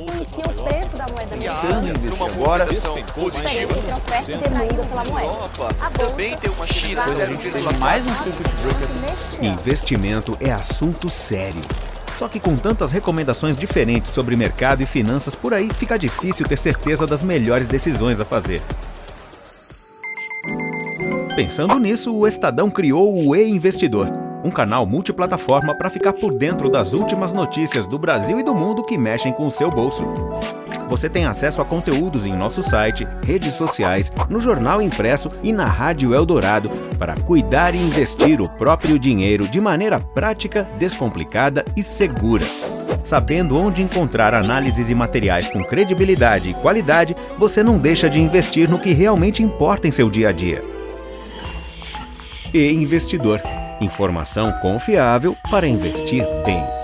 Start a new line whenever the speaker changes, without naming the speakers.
influencia o preço da moeda
Pensando em
americana.
Numa
agora,
movimentação positiva. Europa também tem uma China
mais um circuit breaker.
Neste ano.
Investimento é assunto sério. Só que com tantas recomendações diferentes sobre mercado e finanças por aí, fica difícil ter certeza das melhores decisões a fazer. Pensando nisso, o Estadão criou o E-Investidor, um canal multiplataforma para ficar por dentro das últimas notícias do Brasil e do mundo que mexem com o seu bolso. Você tem acesso a conteúdos em nosso site, redes sociais, no jornal impresso e na Rádio Eldorado para cuidar e investir o próprio dinheiro de maneira prática, descomplicada e segura. Sabendo onde encontrar análises e materiais com credibilidade e qualidade, você não deixa de investir no que realmente importa em seu dia a dia. E Investidor. Informação confiável para investir bem.